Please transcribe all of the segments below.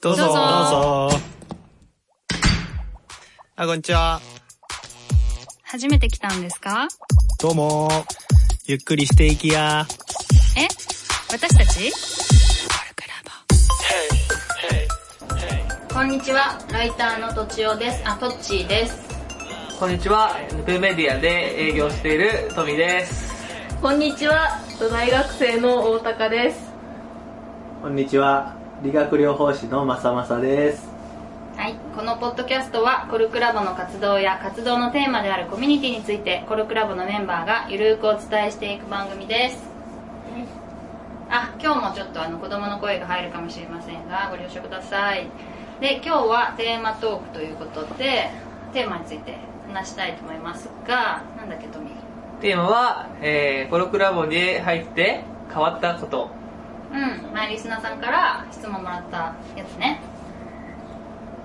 どうぞ。どうぞどうぞ。あ、こんにちは。初めて来たんですか？どうも。ゆっくりしていきや。え？私たち？こんにちは、ライターのとちおです。あ、とっちーです。こんにちは、ヌペメディアで営業しているトミです。こんにちは、大学生の大高です。こんにちは。理学療法士のまさまさです。はい、このポッドキャストはコルクラボの活動や活動のテーマであるコミュニティについてコルクラボのメンバーがゆるーくお伝えしていく番組ですあ今日もちょっとあの子供の声が入るかもしれませんがご了承くださいで今日はテーマトークということでテーマについて話したいと思いますがなんだっけトミー？テーマは、えー、コロクラボに入って変わったこと。うん前リスナーさんから質問もらったやつね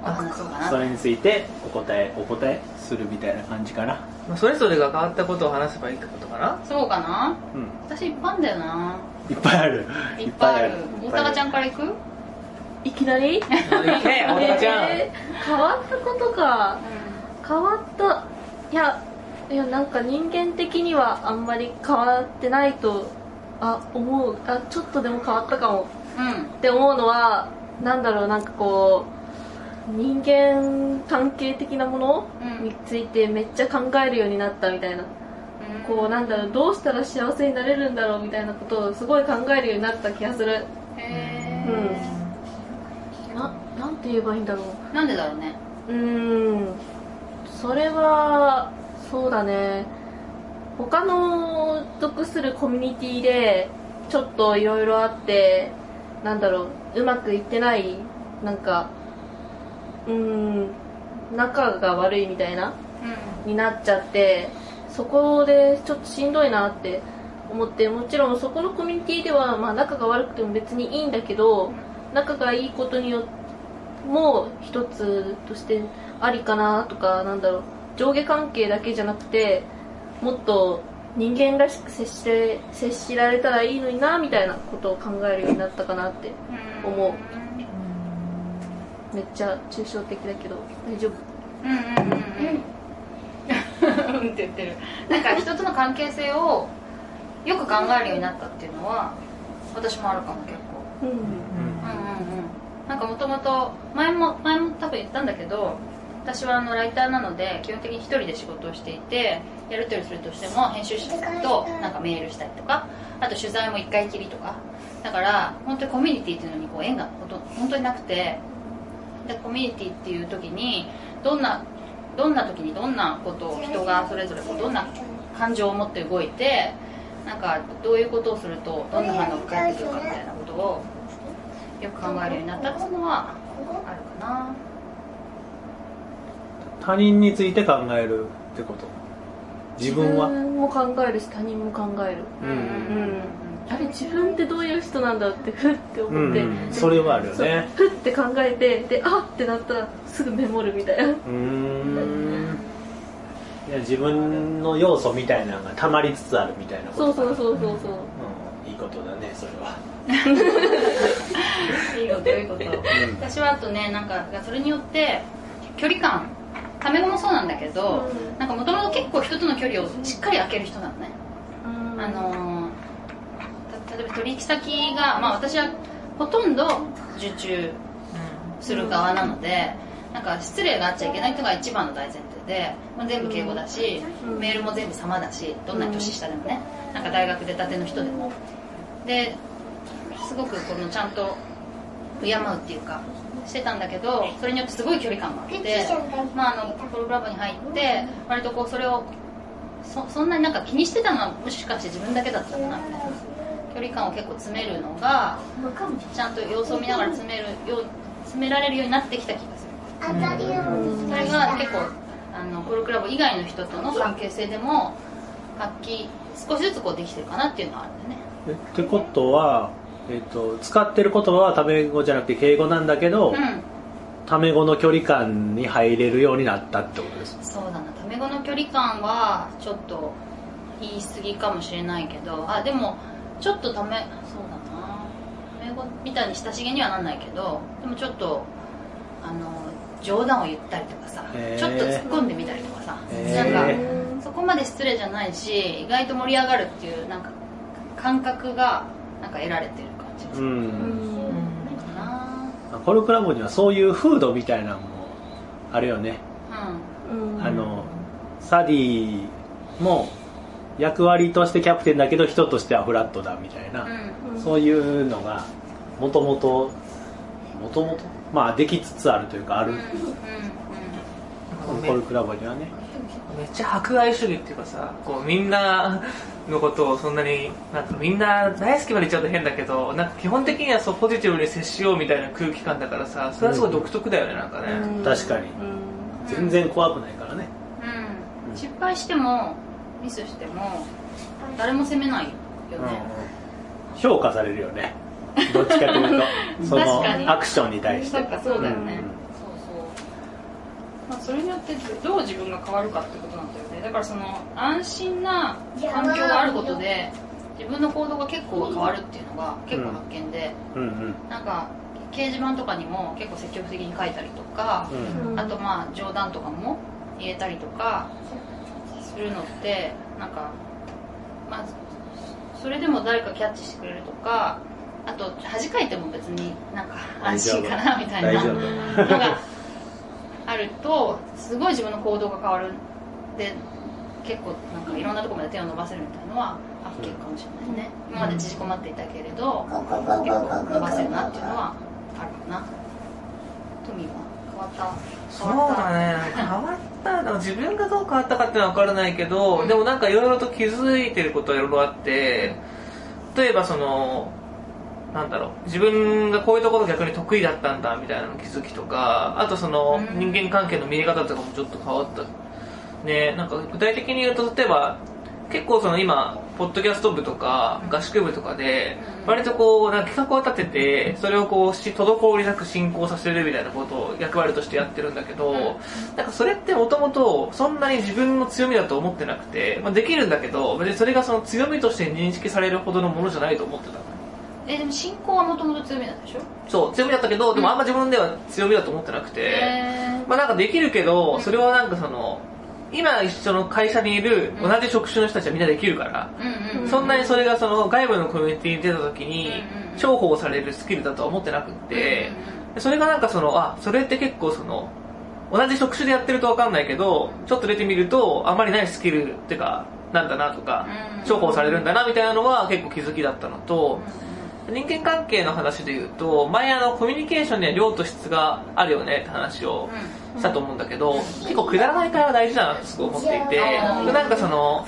お話そうかなそれについてお答え、お答えするみたいな感じかな。まあそれぞれが変わったことを話せばいいってことかなそうかなうん。私いっぱいあんだよないっぱいある。いっぱいある大いっぱい高ちゃんから行く？いきなり？いけ、大高ちゃん。えー変わったことか。変わった。いや、いや、なんか人間的にはあんまり変わってないと、あ、思う。あ、ちょっとでも変わったかも。うん。って思うのは、なんだろう、なんかこう、人間関係的なものうん。についてめっちゃ考えるようになったみたいな。こうなんだろうどうしたら幸せになれるんだろうみたいなことをすごい考えるようになった気がする。へうん。ななんて言えばいいんだろう。ーなんでだろうね。うーん。それはそうだね他の属するコミュニティでちょっといろいろあってなんだろううまくいってないなんかうーん仲が悪いみたいなうになっちゃってそこでちょっとしんどいなって思ってもちろんそこのコミュニティでは、まあ、仲が悪くても別にいいんだけど仲がいいことによっても一つとしてありかなとかなんだろう上下関係だけじゃなくてもっと人間らしく接して接しられたらいいのになみたいなことを考えるようになったかなって。ん。思う。めっちゃ抽象的だけど大丈夫？うんうんうんうん。うん。って言ってる。なんか人との関係性をよく考えるようになったっていうのは私もあるかも結構。うん。うんうんうん。なんかもともと前も前も多分言ったんだけど私はあのライターなので基本的に一人で仕事をしていてやり取りするとしても編集者さんとなんかメールしたりとかあと取材も一回きりとか。だから本当にコミュニティっていうのにこう縁がほと本当になくて。でコミュニティっていう時にどんなどんな時にどんなことを人がそれぞれこうどんな感情を持って動いてなんかどういうことをするとどんな反応が返ってくるかみたいなことをよく考えるようになったっていうのはあるかな。他人について考えるってこと。自分は。自分も考えるし他人も考える。うん。うん。あれ自分ってどういう人なんだってふってう思って、ん。それはあるよね。ふって考えてであってなったらすぐメモるみたいな。うーん。いや自分の要素みたいなのが溜まりつつあるみたいなことそうそうそうそうそう。うん、いいことだねそれは、いいこといいこと。私はあとねなんかそれによって距離感タメ語もそうなんだけど、うん。なんかもともと結構人との距離をしっかり空ける人なのね。うん。あの例えば取引先が、まあ、私はほとんど受注する側なので、なんか失礼があっちゃいけない人が一番の大前提で、まあ、全部敬語だし、うん。メールも全部様だしどんなに年下でもね、なんか大学出たての人でも。ですごくこのちゃんと敬うっていうかしてたんだけどそれによってすごい距離感があって、まあ、あのプログラムに入って割とこうそれをそそんなになんか気にしてたのはもしかして自分だけだったかなみたいな。距離感を結構詰めるのがちゃんと様子を見ながら詰めるよう詰められるようになってきた気がする。それが結構あのコルクラブ以外の人との関係性でも発揮少しずつこうできてるかなっていうのはあるんだよね。えってことは、えっと使ってる言葉はタメ語じゃなくて敬語なんだけど、うん。タメ語の距離感に入れるようになったってことです。そうだな。タメ語の距離感はちょっと言い過ぎかもしれないけどあでもちょっとためそうだな。メ語みたいに親しげにはなんないけどでもちょっとあの冗談を言ったりとかさ、へー。ちょっと突っ込んでみたりとかさ、へなんかーそこまで失礼じゃないし意外と盛り上がるっていうなんか感覚がなんか得られてるうるんコルクラボにはそういう風土みたいなのもあるよね。うん。うんあのサディも役割としてキャプテンだけど人としてはフラットだみたいな、うん。そういうのがもともともともとまあできつつあるというかある、うん。うん。めコルクラボにはねめっちゃ博愛主義っていうかさこうみんなのことをそんなになんかみんな大好きまで言っちゃうと変だけどなんか基本的にはそうポジティブに接しようみたいな空気感だからさそれはすごい独特だよねなんかね、うん。確かに。うん。全然怖くないからね。うん。失敗してもミスしても誰も責めないよね、評価されるよね。どっちかというと。その確かに。アクションに対して。そっかそうだよね、うんまあ、それによってどう自分が変わるかってことなんだよね。だからその安心な環境があることで自分の行動が結構変わるっていうのが結構発見で、うんうん。なんか掲示板とかにも結構積極的に書いたりとか、うん。うんあとまあ冗談とかも入れたりとかするのってなんかまあそれでも誰かキャッチしてくれるとかあと恥かいても別になんか安心かなみたいな。のがあるとすごい自分の行動が変わるで結構なんかいろんなところまで手を伸ばせるみたいなのは発見かもしれないね、今まで縮こまっていたけれど結構伸ばせるなっていうのはあるかな。トミーは変わった？そう変わった？だね変わったなんか自分がどう変わったかっていうのは分からないけど、でもなんかいろいろと気づいてることはいろいろあって例えばそのなんだろう。自分がこういうところ逆に得意だったんだみたいなの気づきとかあとそのうん。人間関係の見え方とかもちょっと変わった。ねなんか具体的に言うと例えば結構その今ポッドキャスト部とか合宿部とかでうん。割とこうなんか企画を立ててそれをこうし滞りなく進行させるみたいなことを役割としてやってるんだけど、うん。なんかそれってもともとそんなに自分の強みだと思ってなくて、まあ、できるんだけど別にそれがその強みとして認識されるほどのものじゃないと思ってたのえでも進行はもともと強みなんでしょ？そう強みだったけどでもあんま自分では強みだと思ってなくて、へまあなんかできるけどそれはなんかその今一緒の会社にいる同じ職種の人たちはみんなできるから、うんうんそんなにそれがその外部のコミュニティに出た時にうんうん重宝されるスキルだとは思ってなくって、でそれがなんかそのあそれって結構その同じ職種でやってると分かんないけどちょっと出てみるとあまりないスキルっていうかなんだなとかうん。重宝されるんだなみたいなのは結構気づきだったのと人間関係の話で言うと前あのコミュニケーションには量と質があるよねって話をしたと思うんだけど結構くだらない会話大事だなってすごい思っていてうん。なんかその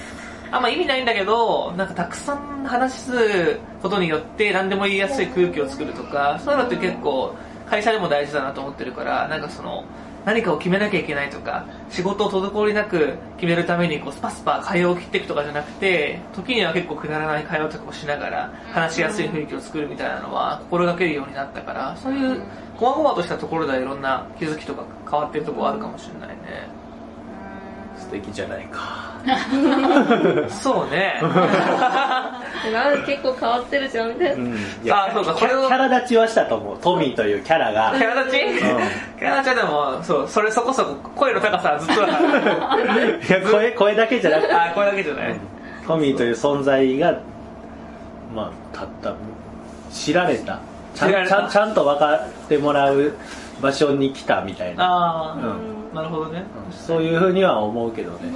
あんま意味ないんだけどなんかたくさん話すことによって何でも言いやすい空気を作るとかそういうのって結構会社でも大事だなと思ってるからなんかその何かを決めなきゃいけないとか仕事を滞りなく決めるためにこうスパスパ会話を切っていくとかじゃなくて時には結構くだらない会話とかをしながら話しやすい雰囲気を作るみたいなのは心がけるようになったからそういうこまごまとしたところではいろんな気づきとか変わってるところあるかもしれないね。素敵じゃないか。そうね。なんか結構変わってるじゃんみたいな、うん。あそうかキャこれをキャラ立ちはしたと思う。トミーというキャラが。キャラ立ち、キャラ立ちはでもそうそれそこそこ声の高さはずっとだからいや声声だけじゃなくて。あこれだけじゃない、トミーという存在がまあたった知られた。ちゃんと分かってもらう場所に来たみたいな、ああ、うんなるほどね、そういうふうには思うけどね、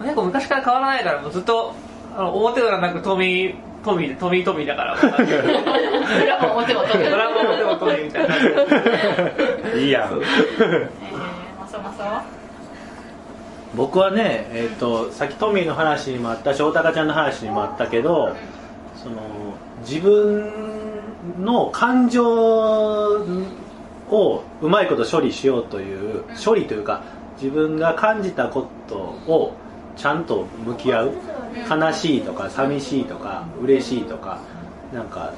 結構昔から変わらないからもうずっとあの表裏なくトミートミートミートミーだから。裏も表もトミー。ドラマ表もトミーみたいな。いいやん。僕はね、えー、とさっきトミーの話にもあったし大高ちゃんの話にもあったけどその自分の感情をうまいこと処理しようという処理というか自分が感じたことをちゃんと向き合う。悲しいとか寂しいとか嬉しいとかなんか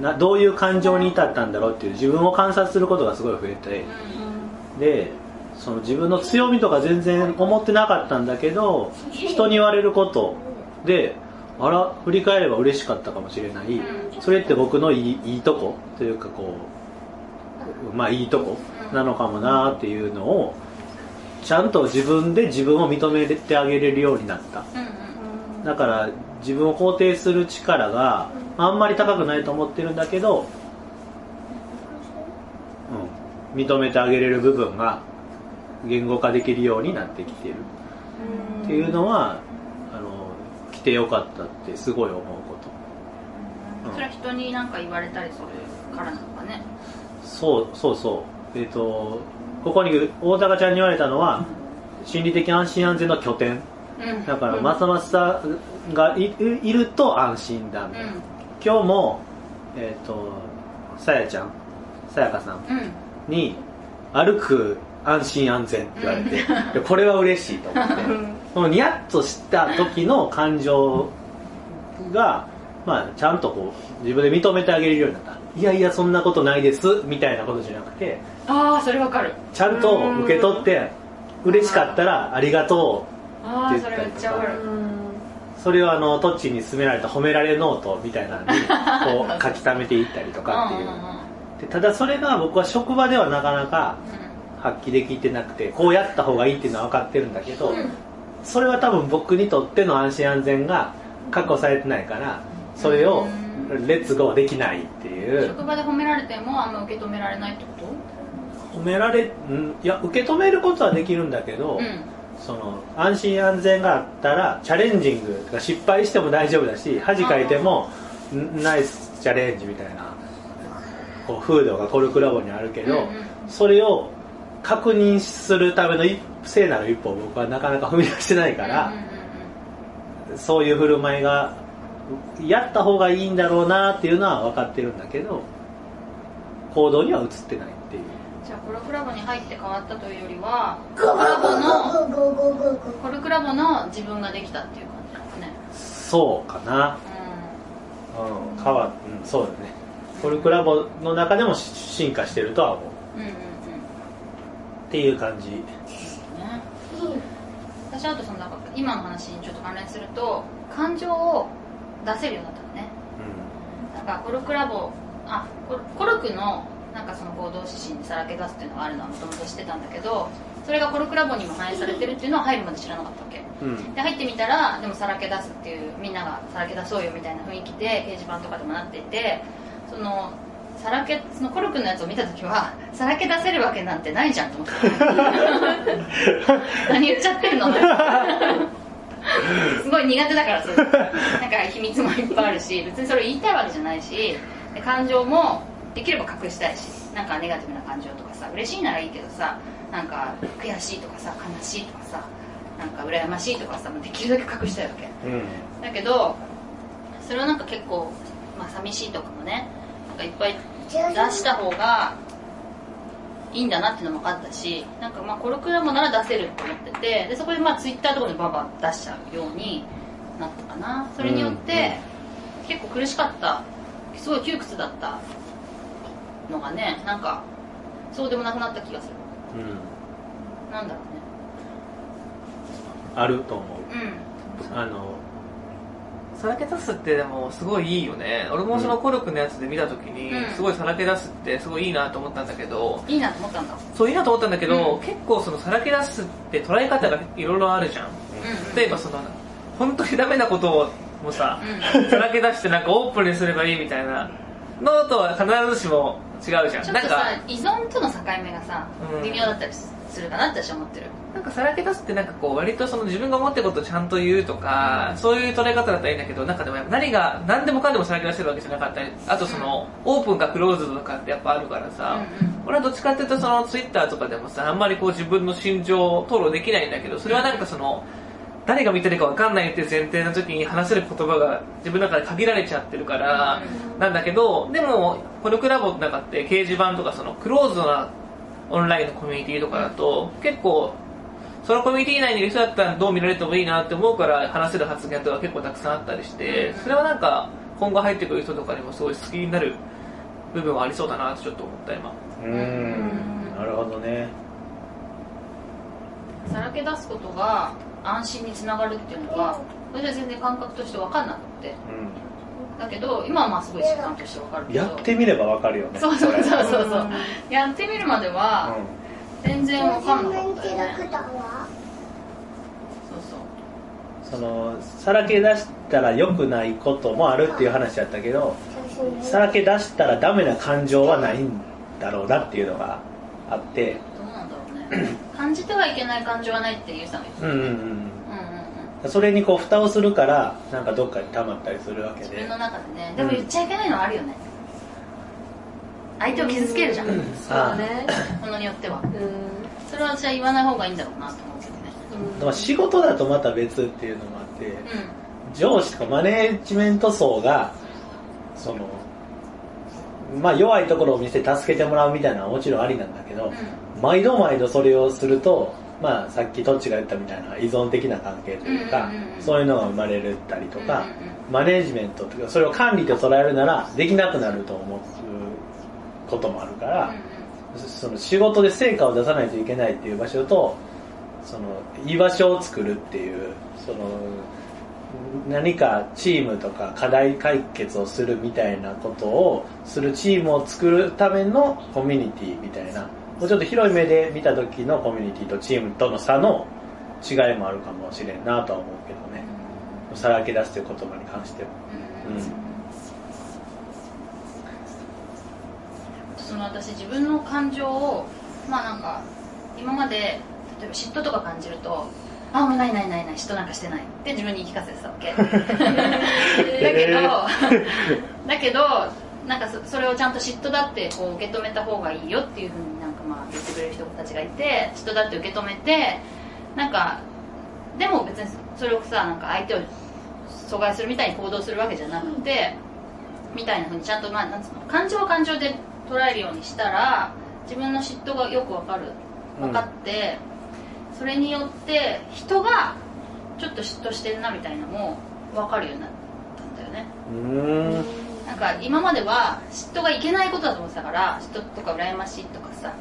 などういう感情に至ったんだろうっていう自分を観察することがすごい増えてでその自分の強みとか全然思ってなかったんだけど人に言われることであら振り返れば嬉しかったかもしれない、それって僕のいいいいとこというかこうまあいいとこなのかもなっていうのをちゃんと自分で自分を認めてあげれるようになった。うんうん。だから自分を肯定する力があんまり高くないと思ってるんだけど、うん、認めてあげれる部分が言語化できるようになってきてる。っていうのはあの来てよかったってすごい思うこと。それは人に何か言われたりするからなのかねそうそうそう。えっ、とここに大高ちゃんに言われたのは心理的安心安全の拠点。うん。だからまさまさがいいると安心だ。みたいな、今日もえっ、とさやちゃんさやかさんうん。うんに歩く安心安全って言われて、でこれは嬉しいと思って。そのニヤッとした時の感情が、まあ、ちゃんとこう自分で認めてあげれるようになったいやいやそんなことないですみたいなことじゃなくてああそれわかる。ちゃんと受け取って嬉しかったらありがとああそれめっちゃわかそれをあのトッチに勧められた褒められノートみたいなのに こう書き溜めていったりとかっていう。うんうんうんでただそれが僕は職場ではなかなか発揮できてなくてこうやった方がいいっていうのは分かってるんだけど、うん。それは多分僕にとっての安心安全が確保されてないからそれをレッツゴーできないっていう職場で褒められてもあんま受け止められないってこ褒められんいや受け止めることはできるんだけど、とうん。その安心安全があったらチャレンジングとか失敗しても大丈夫だし恥かいてもんナイスチャレンジみたいなこう風土がコルクラボにあるけど、うんうん。それを確認するための一聖なる一歩を僕はなかなか踏み出してないから、うんうんうん。そういう振る舞いがやった方がいいんだろうなっていうのは分かってるんだけど行動には移ってないっていう。じゃあコルクラボに入って変わったというよりはコルクラボのコルクラボの自分ができたっていう感じなのかね。そうかな、うん、変わうんそうだね。コルクラボの中でも進化してるとは思う。うんうんうんうん。っていう感じね。私あとそのなんか今の話にちょっと関連すると感情を出せるようになったのね。なんかコルクラボあコルクのなんかその行動指針にさらけ出すっていうのがあるのはもともと知ってたんだけどそれがコルクラボにも反映されてるっていうのは入るまで知らなかったわけ。うん。うんで入ってみたらでもさらけ出すっていうみんながさらけ出そうよみたいな雰囲気で掲示板とかでもなっていてそのさらけそのコルクのやつを見た時はさらけ出せるわけなんてないじゃんと思って。何言っちゃってるの すごい苦手だからそう。いうなんか秘密もいっぱいあるし別にそれを言いたいわけじゃないしで感情もできれば隠したいしなんかネガティブな感情とかさ嬉しいならいいけどさなんか悔しいとかさ悲しいとかさなんか羨ましいとかさできるだけ隠したいわけ。うん。だけどそれをなんか結構、まあ、寂しいとかもねなんかいっぱい出した方がいいんだなっていうのも分かったしなんかまあコルクラボなら出せると思っててでそこでまあツイッターとかでバンバン出しちゃうようになったかな。それによって、結構苦しかったすごい窮屈だったのがねなんかそうでもなくなった気がする。うん。なんだろあると思う。うねうん。あのさらけ出すってでもすごいいいよね。俺もそのコルクのやつで見た時にうん。すごいさらけ出すってすごいいいなと思ったんだけど。いいなと思ったんだ。そういいなと思ったんだけど、うん。結構そのさらけ出すって捉え方がいろいろあるじゃん。うん例えばその本当にダメなことをもさ、うん。さらけ出してなんかオープンにすればいいみたいなのとは必ずしも違うじゃん。ちょっとなんかさ依存との境目がさ、うん。微妙だったりするかなって私は思ってる。なんかさらけ出すってなんかこう割とその自分が思ってることをちゃんと言うとか、そういう捉え方だったらいいんだけどなんかでも何が何でもかんでもさらけ出してるわけじゃなかったりあとそのオープンかクローズドとかってやっぱあるからさ、俺はどっちかっていうとそのツイッターとかでもさあんまりこう自分の心情を吐露できないんだけどそれはなんかその誰が見てるか分かんないっていう前提の時に話せる言葉が自分の中で限られちゃってるからなんだけどでもコルクラボの中って掲示板とかそのクローズドなオンラインのコミュニティとかだと結構そのコミュニティ内にいる人だったらどう見られてもいいなって思うから話せる発言とか結構たくさんあったりしてそれはなんか今後入ってくる人とかにもすごい好きになる部分はありそうだなってちょっと思った今。うん。なるほどね。さらけ出すことが安心につながるっていうのはそれは全然感覚として分かんなくてだけど今はまあすごい実感として分かるけど。やってみればわかるよねそうそうそうそうそう。やってみるまでは全然分かんなかった。よねそうそう。そのさらけ出したら良くないこともあるっていう話だったけどさらけ出したらダメな感情はないんだろうなっていうのがあって。どうなんだろうね。感じてはいけない感情はないっていうさんが言ってうんうんうんた。うんうんうんそれにこう蓋をするからなんかどっかに溜まったりするわけで。自分の中でね。でも言っちゃいけないのはあるよね。相手を傷つけるじゃん。そうだねものによっては。うん。それは私は言わない方がいいんだろうなと思うけどね。仕事だとまた別っていうのもあってう上司とかマネージメント層がそのまあ弱いところを見せて助けてもらうみたいなのはもちろんありなんだけど、んうん。毎度毎度それをすると、まあ、さっきトッチが言ったみたいな依存的な関係というか、そういうのが生まれるったりとか、マネージメントというかそれを管理と捉えるならできなくなると思うこともあるから、その仕事で成果を出さないといけないっていう場所とその居場所を作るっていうその何かチームとか課題解決をするみたいなことをするチームを作るためのコミュニティみたいなもうちょっと広い目で見た時のコミュニティとチームとの差の違いもあるかもしれんなとは思うけどね。さらけ出すという言葉に関しても、うん。うんその私自分の感情をまあなんか今まで例えば嫉妬とか感じるとあもうないないないない嫉妬なんかしてないって自分に言い聞かせてたわけ。だけどだけどなんかそそれをちゃんと嫉妬だってこう受け止めた方がいいよっていうふうになんかまあ言ってくれる人たちがいて嫉妬だって受け止めてなんかでも別にそれをさなんか相手を阻害するみたいに行動するわけじゃなくてみたいなふうにちゃんと、まあ、なんつうの感情は感情で捉えるようにしたら自分の嫉妬がよくわかる分かって、それによって人がちょっと嫉妬してるなみたいなのも分かるようになったんだよね。うーんなんか今までは嫉妬がいけないことだと思ってたから嫉妬とか羨ましいとかさ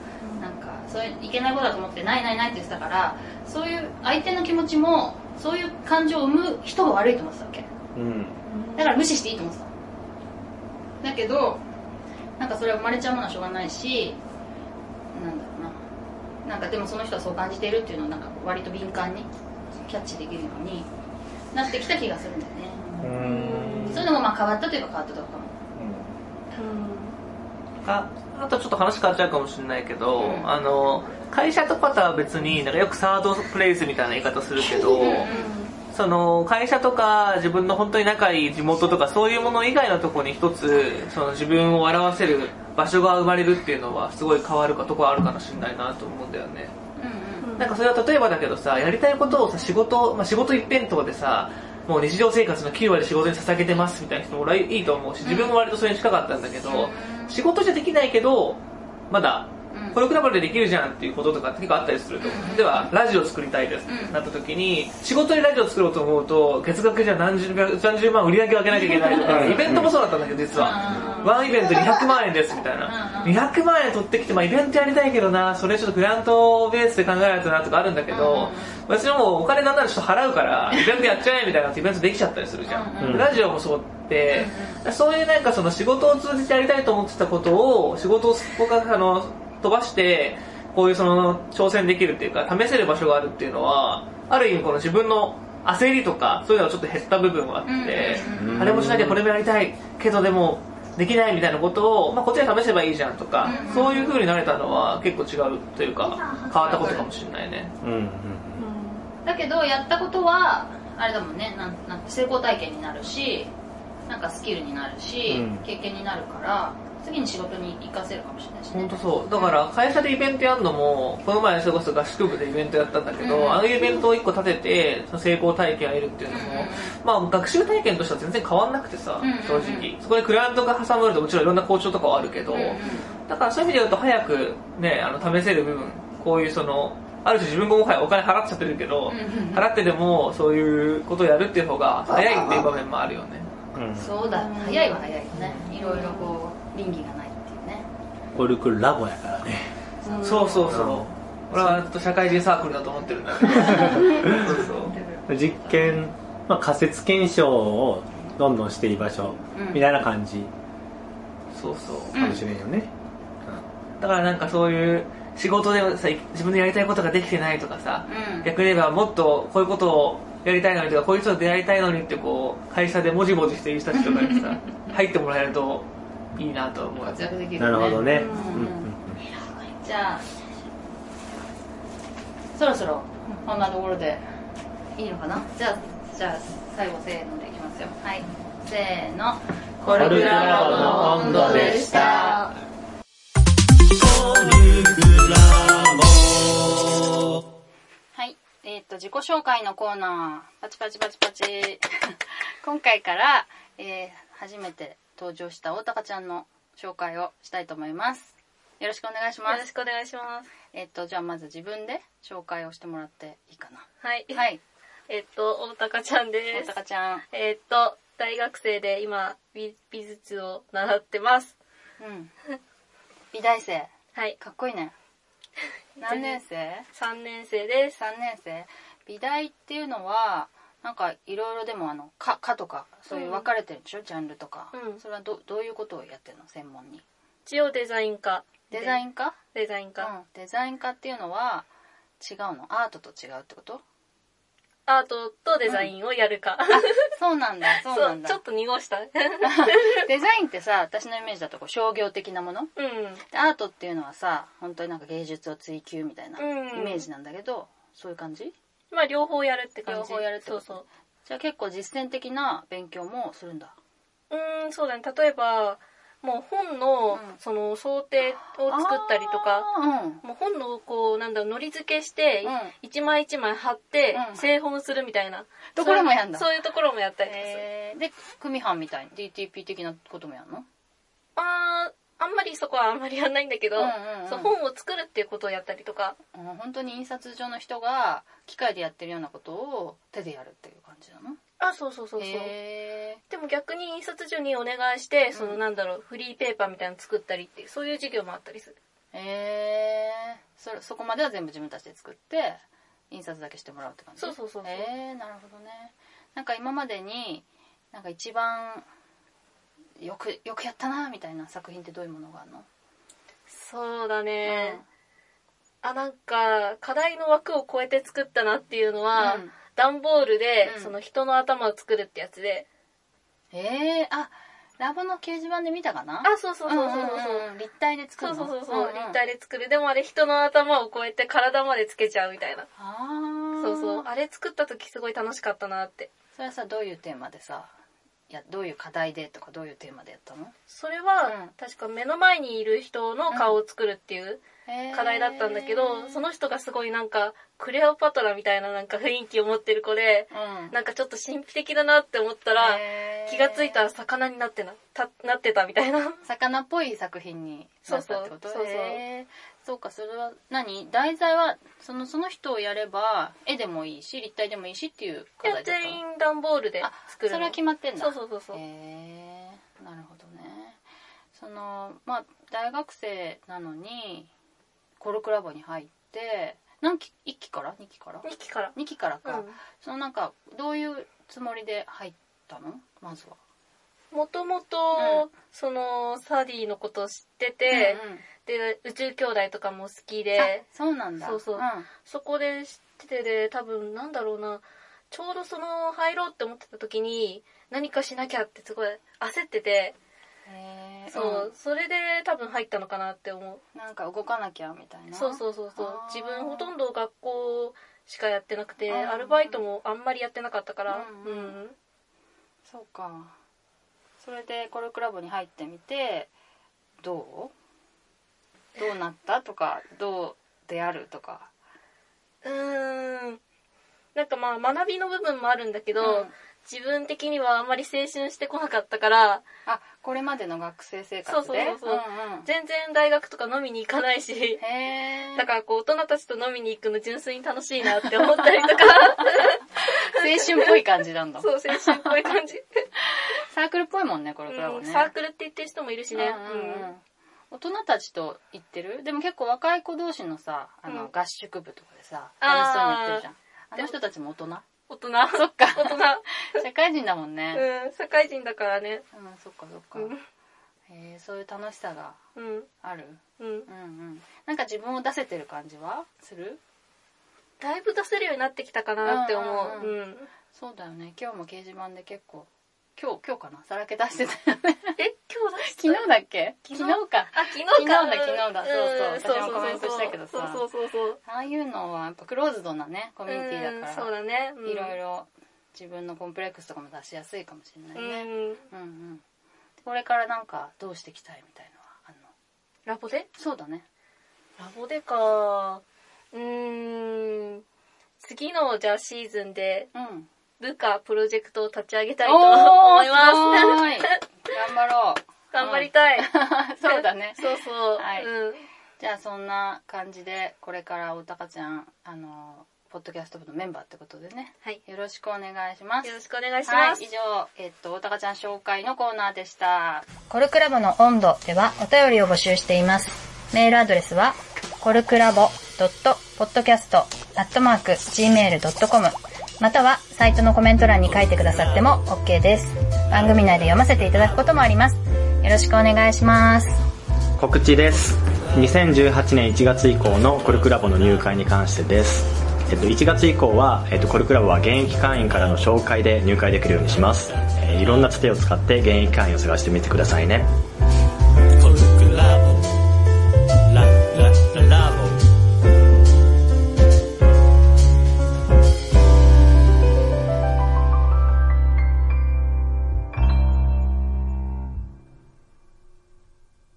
なんかそういういけないことだと思ってないないないって言ってたからそういう相手の気持ちもそういう感情を生む人が悪いと思ってたわけ。うん。だから無視していいと思ってた。だけどなんかそれは生まれちゃうものはしょうがないしなんだろうな。なんかでもその人はそう感じているっていうのをなんか割と敏感にキャッチできるようになってきた気がするんだよねそういうのもまあ変わったといえば変わったとかも。ああとちょっと話変わっちゃうかもしれないけど、うん。あの会社とかとは別になんかよくサードプレイスみたいな言い方するけど、その会社とか自分の本当に仲いい地元とかそういうもの以外のところに一つその自分を表せる場所が生まれるっていうのはすごい変わるかところあるかもしれないなと思うんだよね。うんうん。なんかそれは例えばだけどさ、やりたいことをさ、仕事、まあ、仕事一辺倒でさ、もう日常生活の9割仕事に捧げてますみたいな人も俺はいいと思うし、自分も割とそれに近かったんだけど、仕事じゃできないけど、まだ、うんコルクラブでできるじゃんっていうこととかって結構あったりすると。思う。では、ラジオ作りたいです。ってなった時に、仕事にラジオ作ろうと思うと、月額じゃ何十何十万売り上げを上げなきゃいけないとか、イベントもそうだったんだけど実は。ワンイベント200万円ですみたいな。200万円取ってきて、まあイベントやりたいけどな、それちょっとグラントベースで考えないとなとかあるんだけど、私はもうお金なんならちょっと払うから、イベントやっちゃえみたいなイベントできちゃったりするじゃん。うんラジオもそうで、そういうなんかその仕事を通じてやりたいと思ってたことを、仕事をあの飛ばして、こういうその挑戦できるっていうか、試せる場所があるっていうのは、ある意味この自分の焦りとか、そういうのがちょっと減った部分はあって、うん。あれもしなきゃこれもやりたいけどでもできないみたいなことを、まあ、こっちで試せばいいじゃんとか、うん。そういう風になれたのは結構違うというか変わったことかもしれないね。うん。うんだけどやったことはあれだもんねなんなん成功体験になるしなんかスキルになるし、うん。経験になるから次に仕事に活かせるかもしれないしね。本当そう。だから会社でイベントやるのもこの前それこそ合宿部でイベントやったんだけど、うん。あのイベントを1個立ててその成功体験を得るっていうのも、まあ学習体験としては全然変わんなくてさ、うん正直。そこでクライアントが挟まるともちろんいろんな校長とかはあるけど、うんうんだからそういう意味で言うと早くねあの試せる部分こういうそのある種自分ももはやお金払っちゃってるけど、うんうん。払ってでもそういうことをやるっていう方が早いっていう場面もあるよね。うん。そうだ。早いは早いよね。いろいろこう倫理がないっていうね。コルクラボやからね。そうそうそう。俺はずっと社会人サークルだと思ってるんだけど。そうそう。実験まあ、仮説検証をどんどんしていきましょう、うん。みたいな感じ。そうそう。かもしれんよね、だからなんかそういう仕事でさ自分のやりたいことができてないとかさ、うん。逆に言えばもっとこういうことをやりたいのにとかこういう人と出会いたいのにってこう会社でもじもじしている人たちとかにさ 入ってもらえるといいなと思う。活躍できるねなるほどね、うん。うんうんじゃあそろそろこんなところでいいのかな？じゃあじゃあ最後せーのでいきますよ。はい。せーの。コルクラボの温度でした。はい。えっ、と、自己紹介のコーナー。パチパチパチパチ。今回から、えー初めて登場した大高ちゃんの紹介をしたいと思います。よろしくお願いします。よろしくお願いします。えっ、と、じゃあまず自分で紹介をしてもらっていいかな？はい。はい。えっと、大高ちゃんで大す。高ちゃん。えっと、大学生で今、美美術を習ってます。うん。美大生。はい。かっこいいね。何年生？3年生です。3年生美大っていうのはなんかいろいろでもあの科科とかそういう分かれてるでしょ、ジャンルとか、うん。それはどどういうことをやってるの？専門に。一応デザイン科。デザイン科、デザイン科。うん、デザイン科っていうのは違うの？アートと違うってこと？アートとデザインをやるか。そうなんだ。そうそなんう、だ。ちょっと濁した。デザインってさ私のイメージだとこう商業的なもの？うん。でアートっていうのはさ本当になんか芸術を追求みたいなイうん。メージなんだけど、そういう感じ？まあ、両方やるって感じ。両方やるってそうそう。じゃあ結構実践的な勉強もするんだうーん、そうだね。例えば、もう本の、うんその、想定を作ったりとか、うんもう本のこう、なんだろう、のり付けして、うん一枚一枚貼ってうん、製本するみたいな。ところもやんだそういうところもやったりとかする。えー、で組版みたいに？DTP 的なこともやるの？あーあんまりそこはあんまりやんないんだけど、うんうんうん。そう本を作るっていうことをやったりとか、うん本当に印刷所の人が機械でやってるようなことを手でやるっていう感じなの？あ、そうそうそうそう。へでも逆に印刷所にお願いして、そのなんだろう、フリーペーパーみたいなの作ったりっていう、そういう授業もあったりする。ーへー。そそこまでは全部自分たちで作って印刷だけしてもらうって感じ？そうそうそうそう。へえなるほどね。なんか今までになんか一番よくよくやったなみたいな作品ってどういうものがあるの？そうだね。あ、なんか、課題の枠を超えて作ったなっていうのは、うん段ボールで、うんその人の頭を作るってやつで、えー、あラボの掲示板で見たかな？あ、そうそうそうそうそう。んんん立体で作そるの？うそうそうそう、んん立体で作る。でもあれ人の頭を超えて体までつけちゃうみたいな。ああそうそう。あれ作った時すごい楽しかったなって。それはさどういうテーマでさ？いやどういう課題でとかどういうテーマでやったの？それは、うん。確か目の前にいる人の顔を作るっていう課題だったんだけど、その人がすごいなんか、クレオパトラみたいななんか雰囲気を持ってる子で、うん。なんかちょっと神秘的だなって思ったら、へー。気がついたら魚になってな、たなってたみたいな。魚っぽい作品になったってこと？そうそう。そうそう。へーそうかそれは何？題材はそのその人をやれば絵でもいいし立体でもいいしっていう課題だ全員段ボールであ作るの。それは決まってんだ。そうそうそうそう。へえなるほどね。そのまあ大学生なのにコルクラボに入って何期？1期から？2期から？2期から。2期からか、うん。そのなんかどういうつもりで入ったの？まずはもともうとん、その、サディのことを知ってて、うんうん。で、宇宙兄弟とかも好きあで、そうなんだ。そうそう。ん。そこで知っててで、多分なんだろうな、ちょうどその入ろうって思ってた時に、何かしなきゃってすごい焦ってて、そう、それで多分入ったのかなって思う。うんなんか動かなきゃみたいな。そうそうそうそう。自分ほとんど学校しかやってなくて、うんアルバイトもあんまりやってなかったから、うん。うん。そうかそれでコルクラボに入ってみてどう？どうなった？とかどうであるとか。うーん。なんかまあ学びの部分もあるんだけど、うん。自分的にはあんまり青春してこなかったからあこれまでの学生生活で？そうそうそうそう。んん。全然大学とか飲みに行かないし だからこう大人たちと飲みに行くの純粋に楽しいなって思ったりとか。青春っぽい感じなんだ。そう青春っぽい感じ、サークルっぽいもんねコルクラボね、うんサークルって言ってる人もいるしね、うんうんうん。大人たちと行ってる？でも結構若い子同士のさあの、うん。合宿部とかでさ楽しそうに行ってるじゃん。あの人たちも大人？大人？そっか。大人。社会人だもんね。うん、社会人だからね。うんそっかそっか。うん。へえそういう楽しさがうん。ある？うん。うんうん。なんか自分を出せてる感じは？する？だいぶ出せるようになってきたかなって思う。うんうん。うん。そうだよね。今日も掲示板で結構今日今日かな？さらけ出してたよね。え、今日出した？昨日だっけ？昨昨日日か。あ、昨日か。昨日だ昨日だ。ん。そうそう。私もコメントしたけどさ。そうそうそうそう。ああいうのはやっぱクローズドなねコミュニティだから。うんそうだね。いろいろ自分のコンプレックスとかも出しやすいかもしれないね、うん。うんうん。これからなんかどうしていきたいみたいのはあんの？ラボで？そうだね。ラボでか。うーん。次のじゃあシーズンでうん部下プロジェクトを立ち上げたいと思います。頑張ろう頑張りたい。そうだねそうそう。はいうん。じゃあそんな感じでこれからおたかちゃんあのポッドキャスト部のメンバーってことでねはい。よろしくお願いしますよろしくお願いします。はい以上、えっと、おたかちゃん紹介のコーナーでした。コルクラボの温度ではお便りを募集しています。メールアドレスは、コルクラボ .podcast.gmail.com または、サイトのコメント欄に書いてくださっても OK です。番組内で読ませていただくこともあります。よろしくお願いします。告知です2018年1月以降のコルクラボの入会に関してです、えっと、1月以降は、えっと、コルクラボは現役会員からの紹介で入会できるようにします、えーいろんなつてを使って現役会員を探してみてくださいね